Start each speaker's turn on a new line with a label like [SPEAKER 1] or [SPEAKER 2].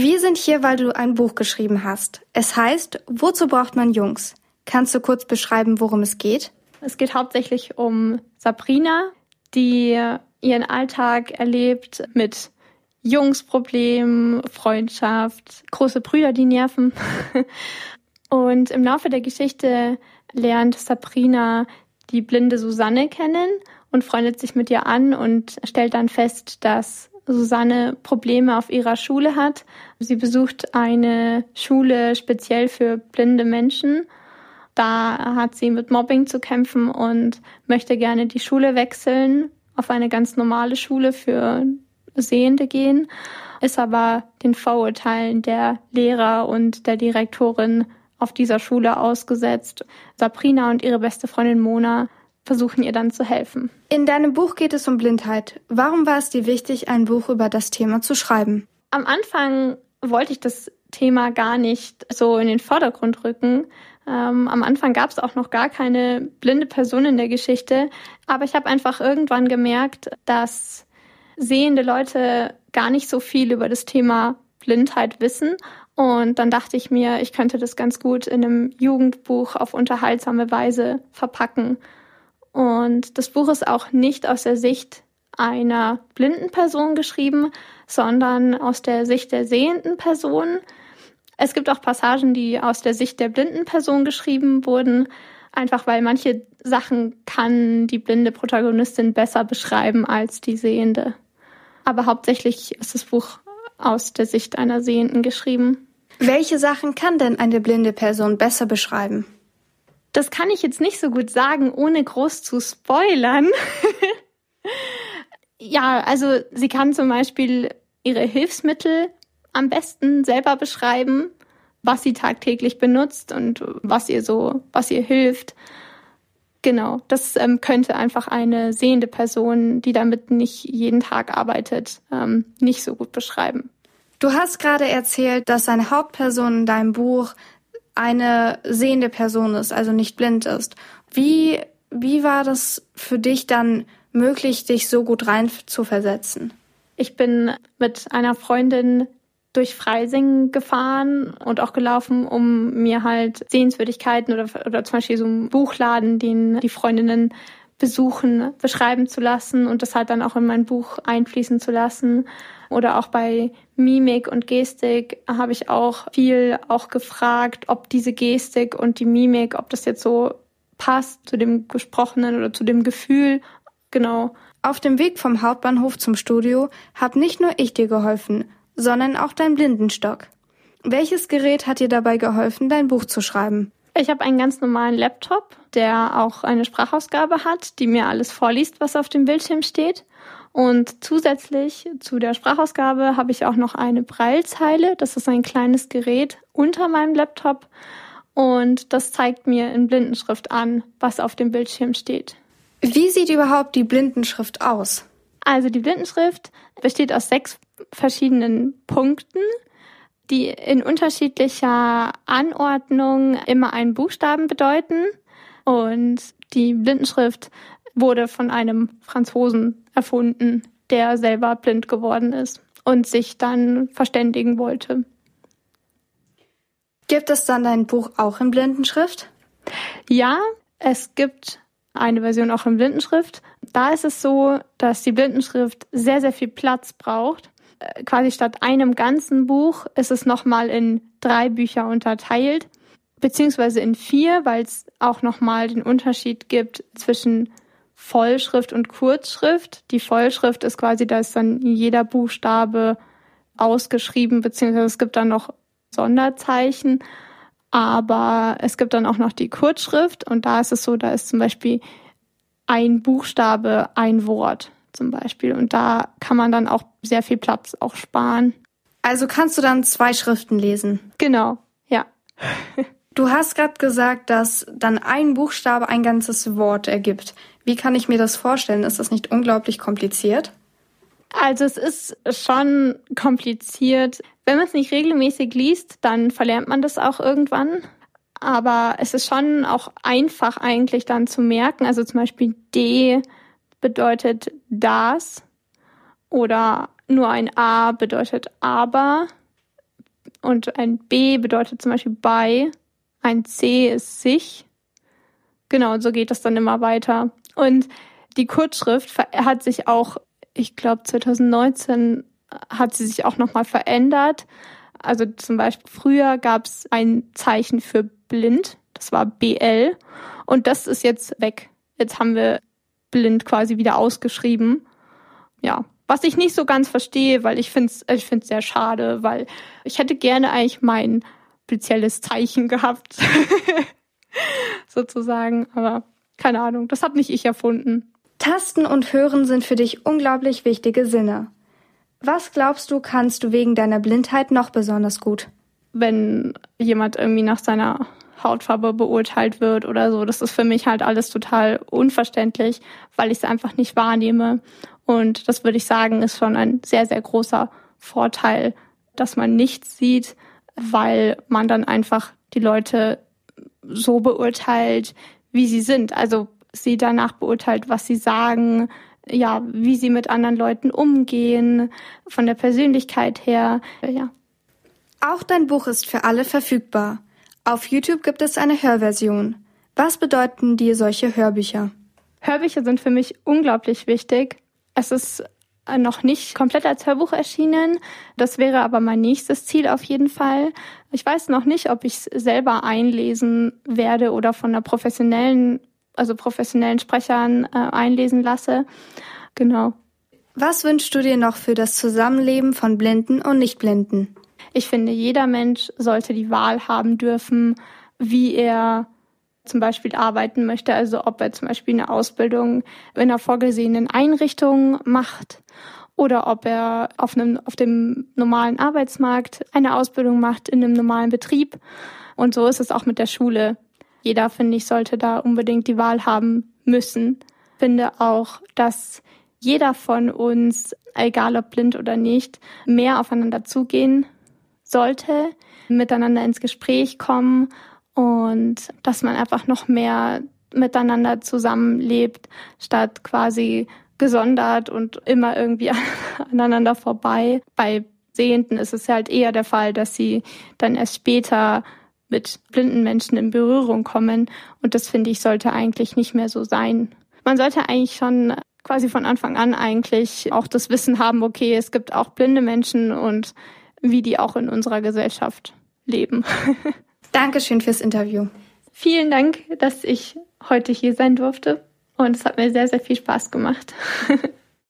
[SPEAKER 1] Wir sind hier, weil du ein Buch geschrieben hast. Es heißt, wozu braucht man Jungs? Kannst du kurz beschreiben, worum es geht?
[SPEAKER 2] Es geht hauptsächlich um Sabrina, die ihren Alltag erlebt mit Jungsproblemen, Freundschaft, große Brüder, die nerven. Und im Laufe der Geschichte lernt Sabrina die blinde Susanne kennen und freundet sich mit ihr an und stellt dann fest, dass Susanne Probleme auf ihrer Schule hat. Sie besucht eine Schule speziell für blinde Menschen. Da hat sie mit Mobbing zu kämpfen und möchte gerne die Schule wechseln, auf eine ganz normale Schule für Sehende gehen, ist aber den Vorurteilen der Lehrer und der Direktorin auf dieser Schule ausgesetzt. Sabrina und ihre beste Freundin Mona versuchen ihr dann zu helfen.
[SPEAKER 1] In deinem Buch geht es um Blindheit. Warum war es dir wichtig, ein Buch über das Thema zu schreiben?
[SPEAKER 2] Am Anfang wollte ich das Thema gar nicht so in den Vordergrund rücken. Ähm, am Anfang gab es auch noch gar keine blinde Person in der Geschichte, aber ich habe einfach irgendwann gemerkt, dass sehende Leute gar nicht so viel über das Thema Blindheit wissen. Und dann dachte ich mir, ich könnte das ganz gut in einem Jugendbuch auf unterhaltsame Weise verpacken. Und das Buch ist auch nicht aus der Sicht einer blinden Person geschrieben, sondern aus der Sicht der sehenden Person. Es gibt auch Passagen, die aus der Sicht der blinden Person geschrieben wurden, einfach weil manche Sachen kann die blinde Protagonistin besser beschreiben als die sehende. Aber hauptsächlich ist das Buch aus der Sicht einer Sehenden geschrieben.
[SPEAKER 1] Welche Sachen kann denn eine blinde Person besser beschreiben?
[SPEAKER 2] Das kann ich jetzt nicht so gut sagen, ohne groß zu spoilern. ja, also sie kann zum Beispiel ihre Hilfsmittel am besten selber beschreiben, was sie tagtäglich benutzt und was ihr so, was ihr hilft. Genau, das ähm, könnte einfach eine sehende Person, die damit nicht jeden Tag arbeitet, ähm, nicht so gut beschreiben.
[SPEAKER 1] Du hast gerade erzählt, dass eine Hauptperson in deinem Buch eine sehende Person ist, also nicht blind ist. Wie, wie war das für dich dann möglich, dich so gut rein zu versetzen?
[SPEAKER 2] Ich bin mit einer Freundin durch Freising gefahren und auch gelaufen, um mir halt Sehenswürdigkeiten oder, oder zum Beispiel so einen Buchladen, den die Freundinnen besuchen, beschreiben zu lassen und das halt dann auch in mein Buch einfließen zu lassen. Oder auch bei Mimik und Gestik habe ich auch viel auch gefragt, ob diese Gestik und die Mimik, ob das jetzt so passt zu dem Gesprochenen oder zu dem Gefühl. Genau.
[SPEAKER 1] Auf dem Weg vom Hauptbahnhof zum Studio habe nicht nur ich dir geholfen, sondern auch dein Blindenstock. Welches Gerät hat dir dabei geholfen, dein Buch zu schreiben?
[SPEAKER 2] Ich habe einen ganz normalen Laptop, der auch eine Sprachausgabe hat, die mir alles vorliest, was auf dem Bildschirm steht. Und zusätzlich zu der Sprachausgabe habe ich auch noch eine Breilzeile. Das ist ein kleines Gerät unter meinem Laptop. Und das zeigt mir in Blindenschrift an, was auf dem Bildschirm steht.
[SPEAKER 1] Wie sieht überhaupt die Blindenschrift aus?
[SPEAKER 2] Also die Blindenschrift besteht aus sechs verschiedenen Punkten, die in unterschiedlicher Anordnung immer einen Buchstaben bedeuten. Und die Blindenschrift wurde von einem Franzosen erfunden, der selber blind geworden ist und sich dann verständigen wollte.
[SPEAKER 1] Gibt es dann dein Buch auch in Blindenschrift?
[SPEAKER 2] Ja, es gibt eine Version auch in Blindenschrift. Da ist es so, dass die Blindenschrift sehr, sehr viel Platz braucht. Äh, quasi statt einem ganzen Buch ist es nochmal in drei Bücher unterteilt, beziehungsweise in vier, weil es auch nochmal den Unterschied gibt zwischen Vollschrift und Kurzschrift. Die Vollschrift ist quasi, da ist dann jeder Buchstabe ausgeschrieben, beziehungsweise es gibt dann noch Sonderzeichen. Aber es gibt dann auch noch die Kurzschrift und da ist es so, da ist zum Beispiel ein Buchstabe, ein Wort zum Beispiel. Und da kann man dann auch sehr viel Platz auch sparen.
[SPEAKER 1] Also kannst du dann zwei Schriften lesen?
[SPEAKER 2] Genau, ja.
[SPEAKER 1] Du hast gerade gesagt, dass dann ein Buchstabe ein ganzes Wort ergibt. Wie kann ich mir das vorstellen? Ist das nicht unglaublich kompliziert?
[SPEAKER 2] Also es ist schon kompliziert. Wenn man es nicht regelmäßig liest, dann verlernt man das auch irgendwann. Aber es ist schon auch einfach eigentlich dann zu merken. Also zum Beispiel D bedeutet das oder nur ein A bedeutet aber. Und ein B bedeutet zum Beispiel bei, ein C ist sich. Genau, so geht das dann immer weiter. Und die Kurzschrift hat sich auch, ich glaube 2019 hat sie sich auch nochmal verändert. Also zum Beispiel früher gab es ein Zeichen für blind, das war BL. Und das ist jetzt weg. Jetzt haben wir blind quasi wieder ausgeschrieben. Ja, was ich nicht so ganz verstehe, weil ich finde es ich find's sehr schade, weil ich hätte gerne eigentlich mein spezielles Zeichen gehabt. Sozusagen, aber keine Ahnung, das habe nicht ich erfunden.
[SPEAKER 1] Tasten und Hören sind für dich unglaublich wichtige Sinne. Was glaubst du, kannst du wegen deiner Blindheit noch besonders gut?
[SPEAKER 2] Wenn jemand irgendwie nach seiner Hautfarbe beurteilt wird oder so, das ist für mich halt alles total unverständlich, weil ich es einfach nicht wahrnehme. Und das würde ich sagen, ist schon ein sehr, sehr großer Vorteil, dass man nichts sieht, weil man dann einfach die Leute so beurteilt, wie sie sind. Also sie danach beurteilt, was sie sagen, ja, wie sie mit anderen Leuten umgehen, von der Persönlichkeit her, ja.
[SPEAKER 1] Auch dein Buch ist für alle verfügbar. Auf YouTube gibt es eine Hörversion. Was bedeuten dir solche Hörbücher?
[SPEAKER 2] Hörbücher sind für mich unglaublich wichtig. Es ist noch nicht komplett als Hörbuch erschienen. Das wäre aber mein nächstes Ziel auf jeden Fall. Ich weiß noch nicht, ob ich es selber einlesen werde oder von einer professionellen also professionellen Sprechern äh, einlesen lasse. Genau.
[SPEAKER 1] Was wünschst du dir noch für das Zusammenleben von Blinden und Nichtblinden?
[SPEAKER 2] Ich finde, jeder Mensch sollte die Wahl haben dürfen, wie er zum Beispiel arbeiten möchte, also ob er zum Beispiel eine Ausbildung in einer vorgesehenen Einrichtung macht oder ob er auf, einem, auf dem normalen Arbeitsmarkt eine Ausbildung macht in einem normalen Betrieb. Und so ist es auch mit der Schule. Jeder, finde ich, sollte da unbedingt die Wahl haben müssen. Finde auch, dass jeder von uns, egal ob blind oder nicht, mehr aufeinander zugehen sollte, miteinander ins Gespräch kommen und dass man einfach noch mehr miteinander zusammenlebt, statt quasi gesondert und immer irgendwie aneinander vorbei. Bei Sehenden ist es halt eher der Fall, dass sie dann erst später mit blinden Menschen in Berührung kommen. Und das finde ich sollte eigentlich nicht mehr so sein. Man sollte eigentlich schon quasi von Anfang an eigentlich auch das Wissen haben, okay, es gibt auch blinde Menschen und wie die auch in unserer Gesellschaft leben.
[SPEAKER 1] Dankeschön fürs Interview.
[SPEAKER 2] Vielen Dank, dass ich heute hier sein durfte. Und es hat mir sehr, sehr viel Spaß gemacht.